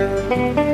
Música